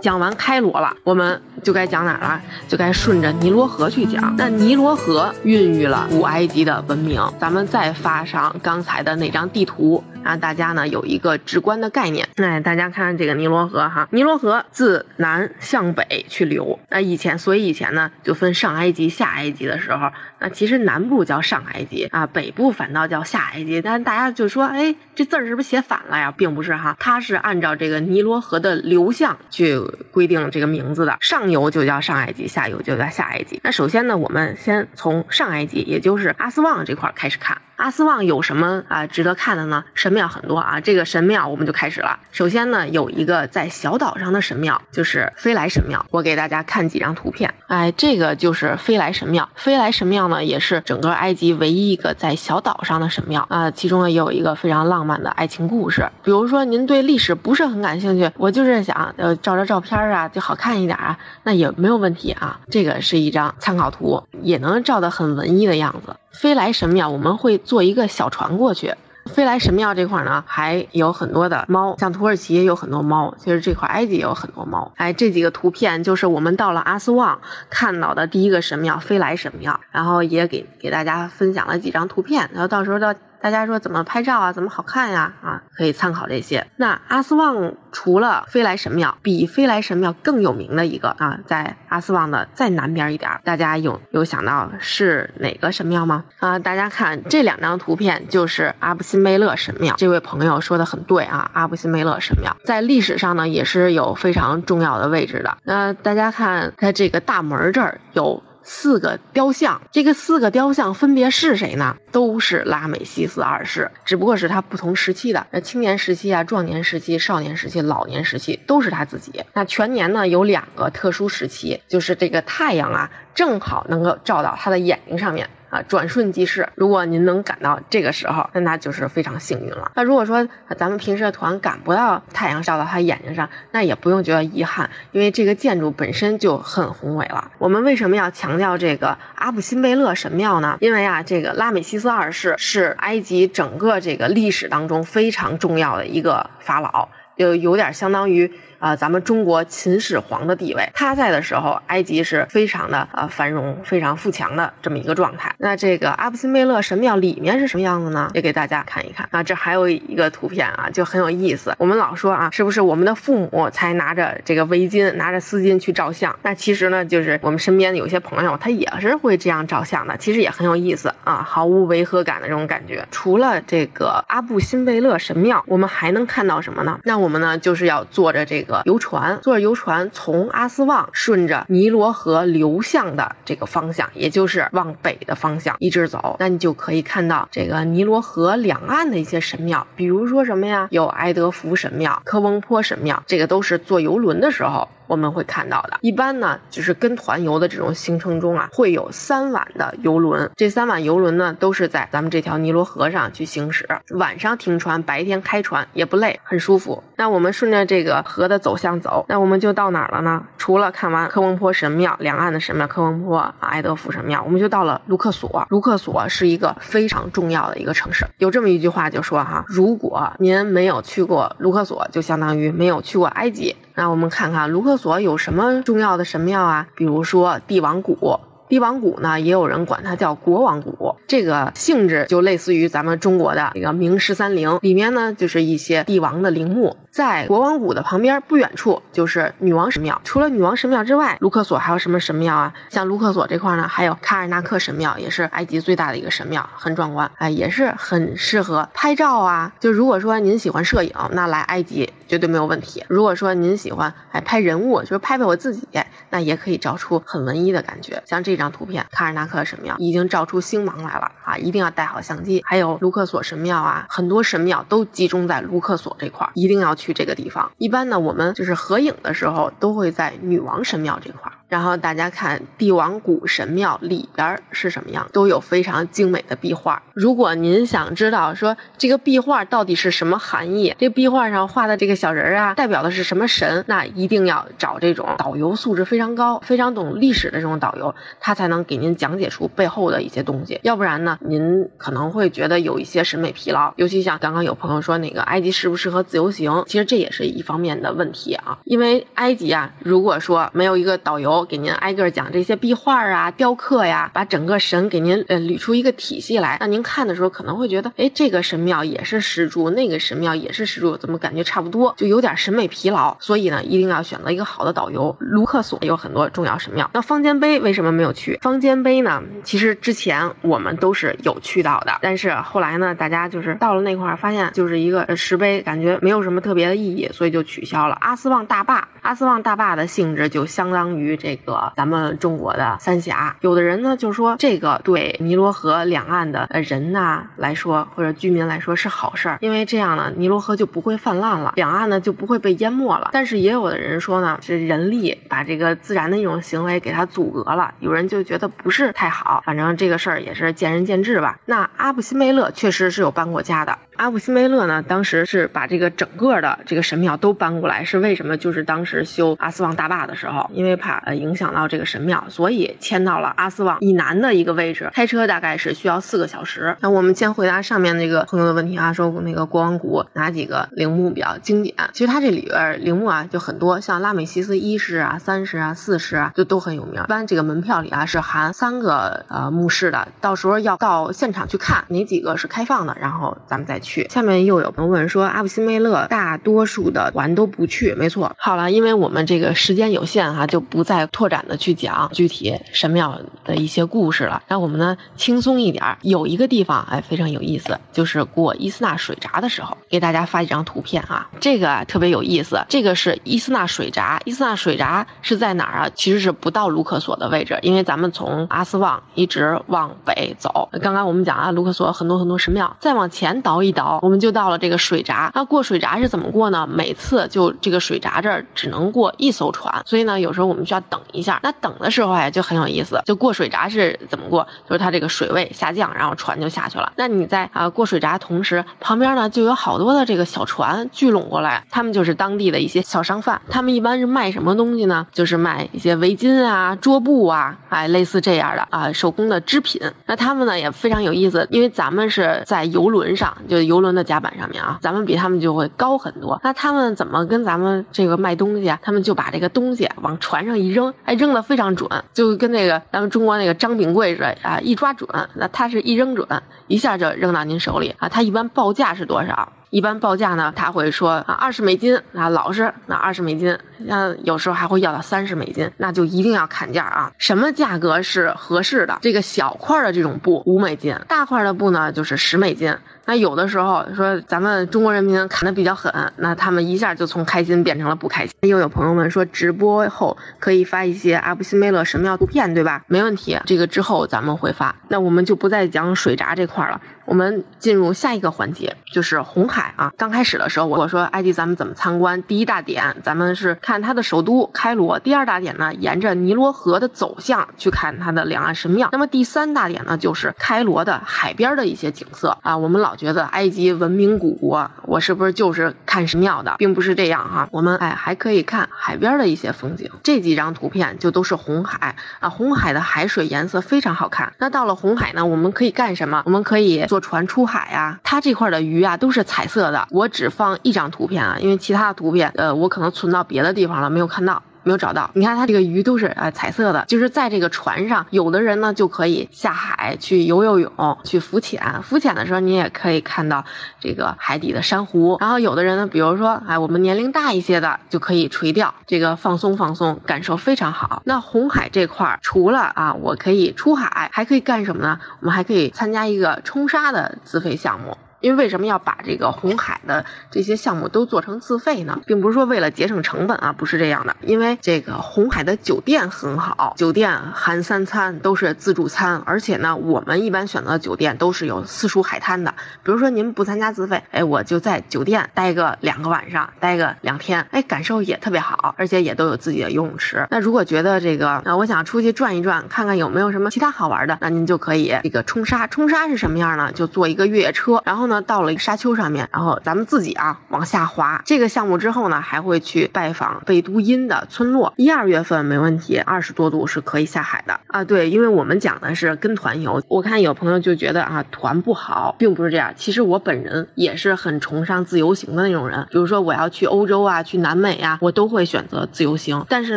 讲完开罗了，我们就该讲哪了？就该顺着尼罗河去讲。那尼罗河孕育了古埃及的文明。咱们再发上刚才的那张地图。让大家呢有一个直观的概念。那大家看这个尼罗河哈，尼罗河自南向北去流。那以前，所以以前呢就分上埃及、下埃及的时候，那其实南部叫上埃及啊，北部反倒叫下埃及。但大家就说，哎，这字儿是不是写反了呀？并不是哈，它是按照这个尼罗河的流向去规定这个名字的。上游就叫上埃及，下游就叫下埃及。那首先呢，我们先从上埃及，也就是阿斯旺这块开始看。阿斯旺有什么啊值得看的呢？神庙很多啊，这个神庙我们就开始了。首先呢，有一个在小岛上的神庙，就是飞来神庙。我给大家看几张图片。哎，这个就是飞来神庙。飞来神庙呢，也是整个埃及唯一一个在小岛上的神庙啊。其中呢，也有一个非常浪漫的爱情故事。比如说，您对历史不是很感兴趣，我就是想呃照着照片啊就好看一点啊，那也没有问题啊。这个是一张参考图，也能照得很文艺的样子。飞来神庙，我们会坐一个小船过去。飞来神庙这块呢，还有很多的猫，像土耳其也有很多猫，其实这块埃及也有很多猫。哎，这几个图片就是我们到了阿斯旺看到的第一个神庙——飞来神庙，然后也给给大家分享了几张图片，然后到时候到。大家说怎么拍照啊？怎么好看呀？啊，可以参考这些。那阿斯旺除了飞来神庙，比飞来神庙更有名的一个啊，在阿斯旺的再南边一点，大家有有想到是哪个神庙吗？啊，大家看这两张图片，就是阿布辛贝勒神庙。这位朋友说的很对啊，阿布辛贝勒神庙在历史上呢也是有非常重要的位置的。那大家看它这个大门这儿有。四个雕像，这个四个雕像分别是谁呢？都是拉美西斯二世，只不过是他不同时期的，那青年时期啊、壮年时期、少年时期、老年时期都是他自己。那全年呢有两个特殊时期，就是这个太阳啊正好能够照到他的眼睛上面。啊，转瞬即逝。如果您能赶到这个时候，那那就是非常幸运了。那如果说咱们平时的团赶不到太阳照到他眼睛上，那也不用觉得遗憾，因为这个建筑本身就很宏伟了。我们为什么要强调这个阿布辛贝勒神庙呢？因为啊，这个拉美西斯二世是埃及整个这个历史当中非常重要的一个法老，就有点相当于。啊，咱们中国秦始皇的地位，他在的时候，埃及是非常的呃繁荣、非常富强的这么一个状态。那这个阿布辛贝勒神庙里面是什么样子呢？也给大家看一看啊。这还有一个图片啊，就很有意思。我们老说啊，是不是我们的父母才拿着这个围巾、拿着丝巾去照相？那其实呢，就是我们身边有些朋友，他也是会这样照相的。其实也很有意思啊，毫无违和感的这种感觉。除了这个阿布辛贝勒神庙，我们还能看到什么呢？那我们呢，就是要坐着这个。游船，坐着游船从阿斯旺顺着尼罗河流向的这个方向，也就是往北的方向一直走，那你就可以看到这个尼罗河两岸的一些神庙，比如说什么呀？有埃德福神庙、科翁坡神庙，这个都是坐游轮的时候。我们会看到的，一般呢，就是跟团游的这种行程中啊，会有三晚的游轮。这三晚游轮呢，都是在咱们这条尼罗河上去行驶，晚上停船，白天开船，也不累，很舒服。那我们顺着这个河的走向走，那我们就到哪儿了呢？除了看完科翁坡神庙两岸的神庙，科翁坡、埃德福神庙，我们就到了卢克索。卢克索是一个非常重要的一个城市。有这么一句话就说哈，如果您没有去过卢克索，就相当于没有去过埃及。那我们看看卢克所有什么重要的神庙啊？比如说帝王谷。帝王谷呢，也有人管它叫国王谷，这个性质就类似于咱们中国的这个明十三陵，里面呢就是一些帝王的陵墓。在国王谷的旁边不远处就是女王神庙。除了女王神庙之外，卢克索还有什么神庙啊？像卢克索这块呢，还有卡尔纳克神庙，也是埃及最大的一个神庙，很壮观，哎，也是很适合拍照啊。就如果说您喜欢摄影，那来埃及绝对没有问题。如果说您喜欢哎拍人物，就是拍拍我自己，那也可以照出很文艺的感觉。像这张图片，卡尔纳克神庙已经照出星芒来了啊！一定要带好相机。还有卢克索神庙啊，很多神庙都集中在卢克索这块，一定要去这个地方。一般呢，我们就是合影的时候都会在女王神庙这块。然后大家看帝王谷神庙里边是什么样，都有非常精美的壁画。如果您想知道说这个壁画到底是什么含义，这壁画上画的这个小人啊，代表的是什么神，那一定要找这种导游素质非常高、非常懂历史的这种导游，他才能给您讲解出背后的一些东西。要不然呢，您可能会觉得有一些审美疲劳。尤其像刚刚有朋友说那个埃及适不适合自由行，其实这也是一方面的问题啊。因为埃及啊，如果说没有一个导游给您挨个讲这些壁画啊、雕刻呀，把整个神给您呃捋出一个体系来，那您看的时候可能会觉得，哎，这个神庙也是石柱，那个神庙也是石柱，怎么感觉差不多，就有点审美疲劳。所以呢，一定要选择一个好的导游。卢克索有很多重要神庙，那方尖碑为什么没有去？方尖碑呢，其实之前我们都是有去到的，但是后来呢，大家就是到了那块儿，发现就是一个石碑，感觉没有什么特别的意义，所以就取消了。阿斯旺大坝，阿斯旺大坝的性质就相当于这这个咱们中国的三峡。有的人呢就说这个对尼罗河两岸的人呐来说，或者居民来说是好事儿，因为这样呢，尼罗河就不会泛滥了，两岸呢就不会被淹没了。但是也有的人说呢，是人力把这个自然的一种行为给它阻隔了，有人就觉得不是太好。反正这个事儿也是见仁见智吧。那阿布辛贝勒确实是有搬过家的。阿布辛贝勒呢，当时是把这个整个的这个神庙都搬过来，是为什么？就是当时修阿斯旺大坝的时候，因为怕呃影响到这个神庙，所以迁到了阿斯旺以南的一个位置，开车大概是需要四个小时。那我们先回答上面那个朋友的问题啊，说那个国王谷哪几个陵墓比较经典？其实它这里边陵墓啊就很多，像拉美西斯一世啊、三世啊、四世啊，就都很有名。一般这个门票里啊是含三个呃墓室的，到时候要到现场去看哪几个是开放的，然后咱们再去。下面又有朋友问说，阿布辛贝勒大多数的团都不去，没错。好了，因为我们这个时间有限哈，就不再拓展的去讲具体神庙的一些故事了。让我们呢轻松一点儿，有一个地方哎非常有意思，就是过伊斯纳水闸的时候，给大家发一张图片啊，这个特别有意思。这个是伊斯纳水闸，伊斯纳水闸是在哪儿啊？其实是不到卢克索的位置，因为咱们从阿斯旺一直往北走。刚刚我们讲啊，卢克索很多很多神庙，再往前倒一倒，我们就到了这个水闸。那过水闸是怎么过呢？每次就这个水闸这儿只能过一艘船，所以呢，有时候我们需要等一下。那等的时候哎，就很有意思。就过水闸是怎么过？就是它这个水位下降，然后船就下去了。那你在啊过水闸同时，旁边呢就有好多的这个小船聚拢过来，他们就是当地的一些小商贩。他们一般是卖什么东西呢？就是卖一些围巾啊、桌布啊，哎，类似这样的啊手工的织品。那他们呢也非常有意思，因为咱们是在游轮上，就游轮的甲板上面啊，咱们比他们就会高很多。那他们怎么跟咱们这个卖东西啊？他们就把这个东西往船上一扔，扔哎，扔的非常准，就跟那个咱们中国那个张炳贵似的啊，一抓准，那他是一扔准，一下就扔到您手里啊。他一般报价是多少？一般报价呢，他会说啊二十美金啊，老实那二十美金，那有时候还会要到三十美金，那就一定要砍价啊。什么价格是合适的？这个小块的这种布五美金，大块的布呢就是十美金。那有的时候说咱们中国人民砍的比较狠，那他们一下就从开心变成了不开心。又有朋友们说直播后可以发一些阿布辛贝勒神庙图片，对吧？没问题，这个之后咱们会发。那我们就不再讲水闸这块了，我们进入下一个环节，就是红海啊。刚开始的时候我说埃及咱们怎么参观？第一大点咱们是看它的首都开罗，第二大点呢沿着尼罗河的走向去看它的两岸神庙。那么第三大点呢就是开罗的海边的一些景色啊。我们老觉得埃及文明古国，我是不是就是看神庙的，并不是这样哈。我们哎还可以看海边的一些风景。这几张图片就都是红海啊，红海的海水颜色非常好看。那到了红海呢，我们可以干什么？我们可以坐船出海呀。它这块的鱼啊都是彩色的。我只放一张图片啊，因为其他的图片呃我可能存到别的地方了，没有看到。没有找到，你看它这个鱼都是呃彩色的，就是在这个船上，有的人呢就可以下海去游游泳，去浮潜。浮潜的时候，你也可以看到这个海底的珊瑚。然后有的人呢，比如说哎，我们年龄大一些的，就可以垂钓，这个放松放松，感受非常好。那红海这块儿，除了啊，我可以出海，还可以干什么呢？我们还可以参加一个冲沙的自费项目。因为为什么要把这个红海的这些项目都做成自费呢？并不是说为了节省成本啊，不是这样的。因为这个红海的酒店很好，酒店含三餐都是自助餐，而且呢，我们一般选择酒店都是有私属海滩的。比如说您不参加自费，哎，我就在酒店待个两个晚上，待个两天，哎，感受也特别好，而且也都有自己的游泳池。那如果觉得这个，那我想出去转一转，看看有没有什么其他好玩的，那您就可以这个冲沙。冲沙是什么样呢？就坐一个越野车，然后呢，到了一个沙丘上面，然后咱们自己啊往下滑。这个项目之后呢，还会去拜访贝都因的村落。一二月份没问题，二十多度是可以下海的啊。对，因为我们讲的是跟团游，我看有朋友就觉得啊团不好，并不是这样。其实我本人也是很崇尚自由行的那种人。比如说我要去欧洲啊，去南美啊，我都会选择自由行。但是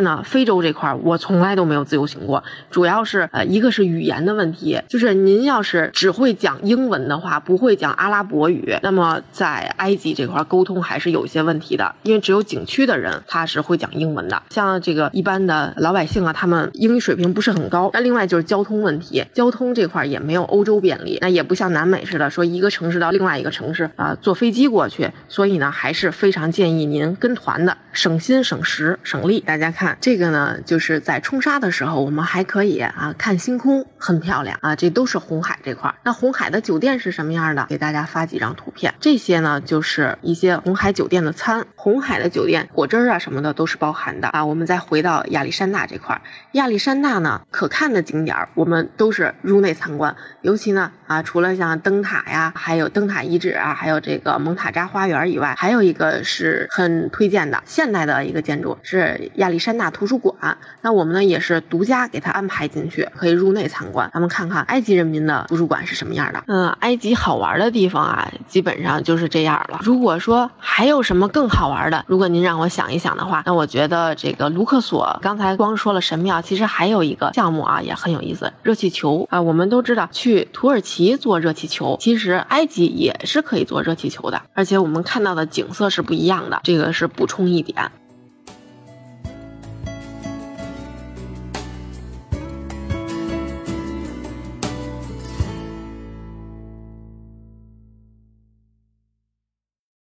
呢，非洲这块我从来都没有自由行过，主要是呃一个是语言的问题，就是您要是只会讲英文的话，不会讲阿拉伯语，那么在埃及这块沟通还是有一些问题的，因为只有景区的人他是会讲英文的，像这个一般的老百姓啊，他们英语水平不是很高。那另外就是交通问题，交通这块也没有欧洲便利，那也不像南美似的说一个城市到另外一个城市啊坐飞机过去，所以呢还是非常建议您跟团的，省心省时省力。大家看这个呢，就是在冲沙的时候，我们还可以啊看星空，很漂亮啊，这都是红海这块。那红海的酒店是什么样的？给大家发几张图片，这些呢就是一些红海酒店的餐，红海的酒店果汁啊什么的都是包含的啊。我们再回到亚历山大这块，亚历山大呢可看的景点我们都是入内参观，尤其呢啊除了像灯塔呀，还有灯塔遗址啊，还有这个蒙塔扎花园以外，还有一个是很推荐的现代的一个建筑是亚历山大图书馆。那我们呢也是独家给他安排进去，可以入内参观，咱们看看埃及人民的图书馆是什么样的。嗯，埃及好玩的地方啊，基本上就是这样了。如果说还有什么更好玩玩的，如果您让我想一想的话，那我觉得这个卢克索刚才光说了神庙，其实还有一个项目啊也很有意思，热气球啊。我们都知道去土耳其坐热气球，其实埃及也是可以坐热气球的，而且我们看到的景色是不一样的。这个是补充一点。